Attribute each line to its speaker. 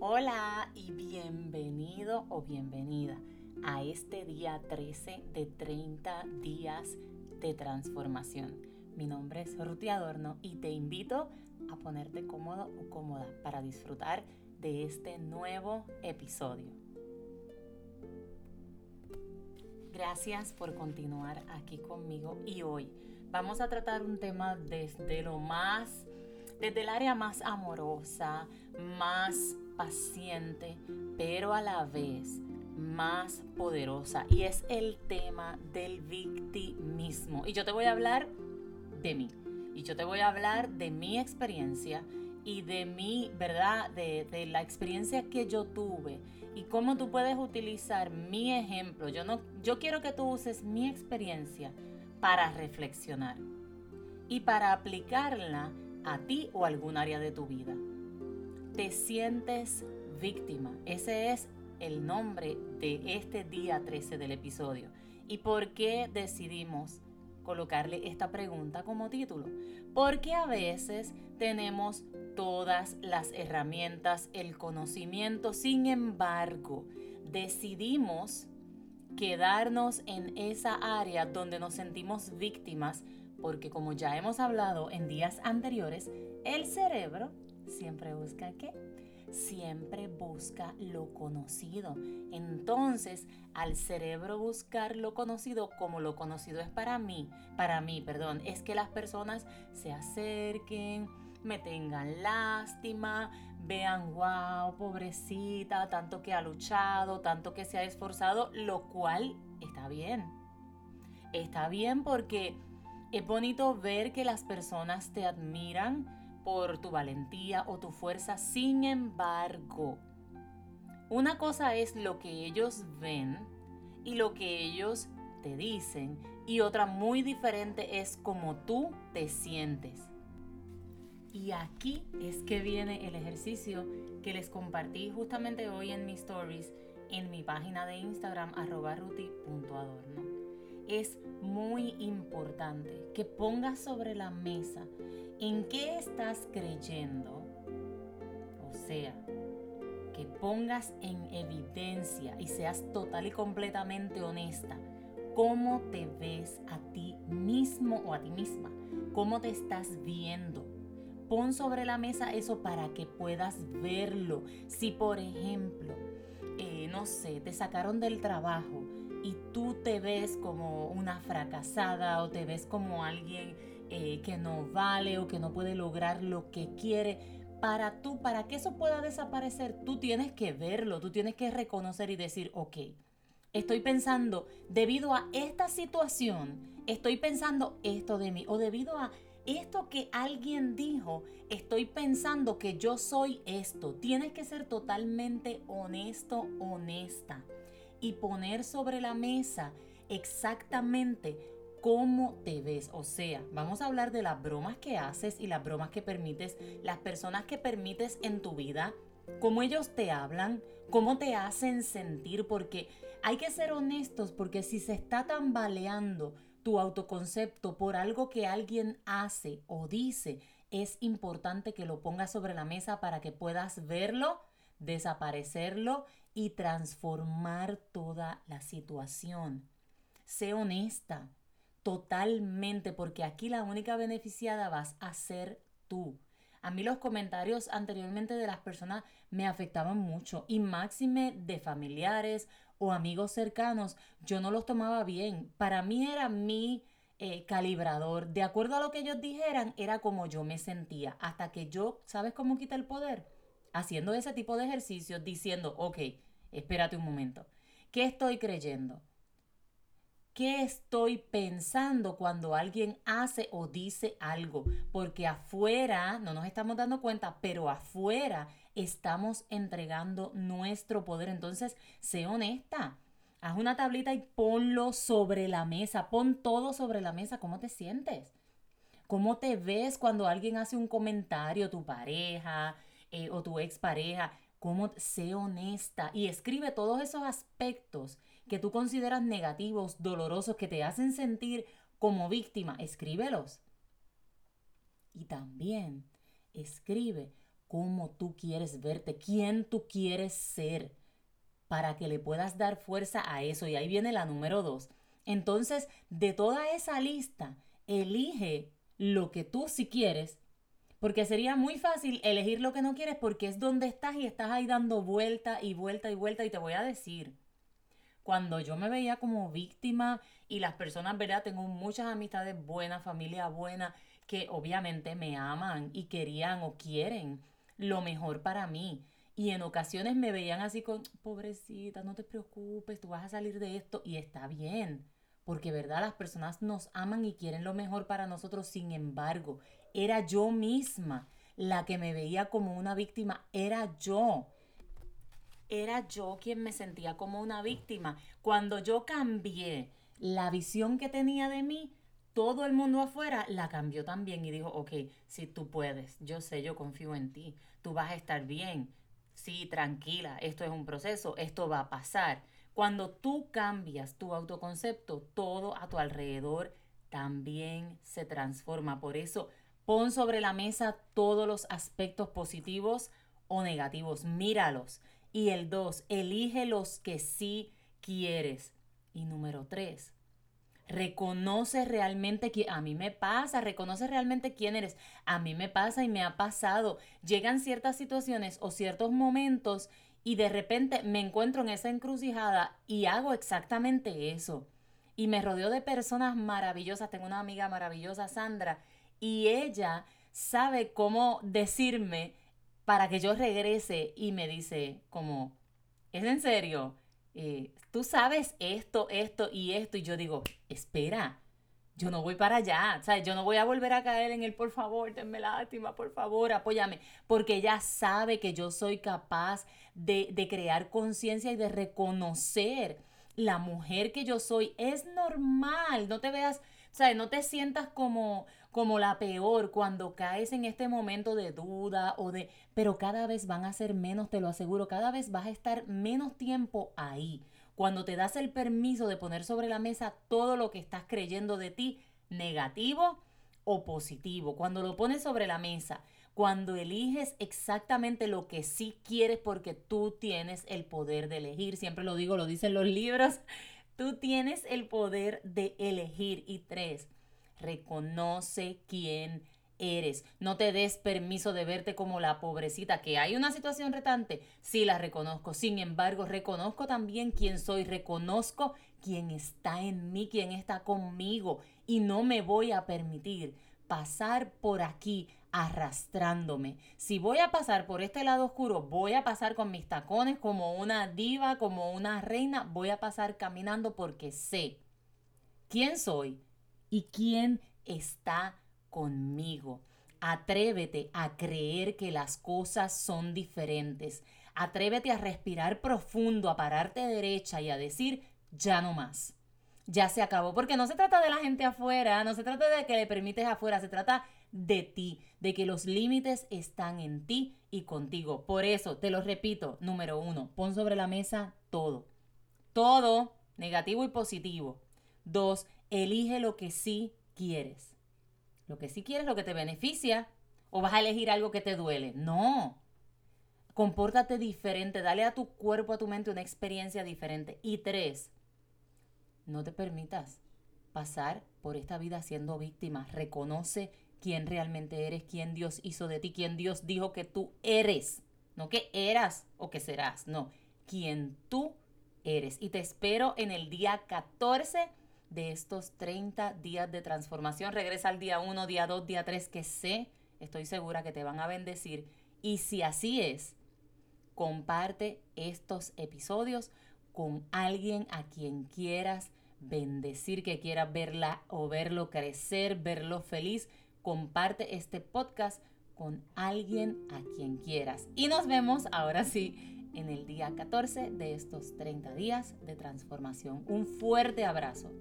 Speaker 1: Hola y bienvenido o bienvenida a este día 13 de 30 días de transformación. Mi nombre es Ruti Adorno y te invito a ponerte cómodo o cómoda para disfrutar de este nuevo episodio. Gracias por continuar aquí conmigo y hoy vamos a tratar un tema desde lo más, desde el área más amorosa, más paciente, pero a la vez más poderosa. Y es el tema del victimismo. Y yo te voy a hablar de mí. Y yo te voy a hablar de mi experiencia y de mi, ¿verdad? De, la experiencia que yo tuve y cómo tú puedes utilizar mi ejemplo. Yo, no, yo quiero que tú uses mi experiencia para reflexionar y para aplicarla a ti o algún área de tu vida. Te sientes víctima. Ese es el nombre de este día 13 del episodio. ¿Y por qué decidimos colocarle esta pregunta como título? Porque a veces tenemos todas las herramientas, el conocimiento, sin embargo, decidimos quedarnos en esa área donde nos sentimos víctimas, porque como ya hemos hablado en días anteriores, el cerebro siempre busca qué? siempre busca lo conocido. Entonces, al cerebro buscar lo conocido, como lo conocido es para mí, para mí, perdón, es que las personas se acerquen, me tengan lástima, vean, wow, pobrecita, tanto que ha luchado, tanto que se ha esforzado, lo cual está bien. Está bien porque es bonito ver que las personas te admiran, por tu valentía o tu fuerza. Sin embargo, una cosa es lo que ellos ven y lo que ellos te dicen y otra muy diferente es cómo tú te sientes. Y aquí es que viene el ejercicio que les compartí justamente hoy en mis stories en mi página de Instagram arroba ruti.adorno. Es muy importante que pongas sobre la mesa ¿En qué estás creyendo? O sea, que pongas en evidencia y seas total y completamente honesta cómo te ves a ti mismo o a ti misma, cómo te estás viendo. Pon sobre la mesa eso para que puedas verlo. Si por ejemplo, eh, no sé, te sacaron del trabajo y tú te ves como una fracasada o te ves como alguien eh, que no vale o que no puede lograr lo que quiere. Para tú, para que eso pueda desaparecer, tú tienes que verlo, tú tienes que reconocer y decir, ok, estoy pensando, debido a esta situación, estoy pensando esto de mí, o debido a esto que alguien dijo, estoy pensando que yo soy esto. Tienes que ser totalmente honesto, honesta, y poner sobre la mesa exactamente cómo te ves. O sea, vamos a hablar de las bromas que haces y las bromas que permites, las personas que permites en tu vida, cómo ellos te hablan, cómo te hacen sentir, porque hay que ser honestos, porque si se está tambaleando tu autoconcepto por algo que alguien hace o dice, es importante que lo pongas sobre la mesa para que puedas verlo, desaparecerlo y transformar toda la situación. Sé honesta, totalmente, porque aquí la única beneficiada vas a ser tú. A mí los comentarios anteriormente de las personas me afectaban mucho y máxime de familiares o amigos cercanos, yo no los tomaba bien. Para mí era mi eh, calibrador. De acuerdo a lo que ellos dijeran, era como yo me sentía. Hasta que yo, ¿sabes cómo quita el poder? Haciendo ese tipo de ejercicios, diciendo, ok, espérate un momento. ¿Qué estoy creyendo? ¿Qué estoy pensando cuando alguien hace o dice algo? Porque afuera, no nos estamos dando cuenta, pero afuera estamos entregando nuestro poder. Entonces, sé honesta. Haz una tablita y ponlo sobre la mesa. Pon todo sobre la mesa. ¿Cómo te sientes? ¿Cómo te ves cuando alguien hace un comentario, tu pareja eh, o tu expareja? ¿Cómo? Sé honesta y escribe todos esos aspectos que tú consideras negativos, dolorosos, que te hacen sentir como víctima, escríbelos. Y también escribe cómo tú quieres verte, quién tú quieres ser, para que le puedas dar fuerza a eso. Y ahí viene la número dos. Entonces, de toda esa lista, elige lo que tú sí quieres, porque sería muy fácil elegir lo que no quieres porque es donde estás y estás ahí dando vuelta y vuelta y vuelta. Y te voy a decir, cuando yo me veía como víctima y las personas, ¿verdad? Tengo muchas amistades buenas, familia buena, que obviamente me aman y querían o quieren lo mejor para mí. Y en ocasiones me veían así con, pobrecita, no te preocupes, tú vas a salir de esto y está bien. Porque, ¿verdad? Las personas nos aman y quieren lo mejor para nosotros. Sin embargo, era yo misma la que me veía como una víctima. Era yo era yo quien me sentía como una víctima. Cuando yo cambié la visión que tenía de mí, todo el mundo afuera la cambió también y dijo, ok, si tú puedes, yo sé, yo confío en ti, tú vas a estar bien, sí, tranquila, esto es un proceso, esto va a pasar. Cuando tú cambias tu autoconcepto, todo a tu alrededor también se transforma. Por eso, pon sobre la mesa todos los aspectos positivos o negativos, míralos y el dos, elige los que sí quieres. Y número tres, reconoce realmente que a mí me pasa, reconoce realmente quién eres. A mí me pasa y me ha pasado. Llegan ciertas situaciones o ciertos momentos y de repente me encuentro en esa encrucijada y hago exactamente eso. Y me rodeo de personas maravillosas. Tengo una amiga maravillosa, Sandra, y ella sabe cómo decirme para que yo regrese y me dice como, ¿es en serio? Eh, tú sabes esto, esto y esto. Y yo digo, espera, yo no voy para allá, o yo no voy a volver a caer en el por favor, denme lástima, por favor, apóyame, porque ella sabe que yo soy capaz de, de crear conciencia y de reconocer la mujer que yo soy. Es normal, no te veas, o sea, no te sientas como, como la peor cuando caes en este momento de duda o de, pero cada vez van a ser menos, te lo aseguro, cada vez vas a estar menos tiempo ahí. Cuando te das el permiso de poner sobre la mesa todo lo que estás creyendo de ti, negativo o positivo, cuando lo pones sobre la mesa, cuando eliges exactamente lo que sí quieres porque tú tienes el poder de elegir, siempre lo digo, lo dicen los libros, tú tienes el poder de elegir. Y tres, reconoce quién eres. No te des permiso de verte como la pobrecita, que hay una situación retante. Sí, la reconozco. Sin embargo, reconozco también quién soy. Reconozco quién está en mí, quién está conmigo. Y no me voy a permitir pasar por aquí arrastrándome. Si voy a pasar por este lado oscuro, voy a pasar con mis tacones como una diva, como una reina. Voy a pasar caminando porque sé quién soy y quién está conmigo. Atrévete a creer que las cosas son diferentes. Atrévete a respirar profundo, a pararte derecha y a decir, ya no más. Ya se acabó, porque no se trata de la gente afuera, no se trata de que le permites afuera, se trata de ti, de que los límites están en ti y contigo. Por eso, te lo repito, número uno, pon sobre la mesa todo. Todo, negativo y positivo. Dos, elige lo que sí quieres. Lo que sí quieres, lo que te beneficia. O vas a elegir algo que te duele. No. Compórtate diferente. Dale a tu cuerpo, a tu mente una experiencia diferente. Y tres, no te permitas pasar por esta vida siendo víctima. Reconoce quién realmente eres, quién Dios hizo de ti, quién Dios dijo que tú eres. No que eras o que serás, no. Quién tú eres. Y te espero en el día 14 de estos 30 días de transformación. Regresa al día 1, día 2, día 3, que sé, estoy segura que te van a bendecir. Y si así es, comparte estos episodios con alguien a quien quieras bendecir, que quieras verla o verlo crecer, verlo feliz. Comparte este podcast con alguien a quien quieras. Y nos vemos ahora sí en el día 14 de estos 30 días de transformación. Un fuerte abrazo.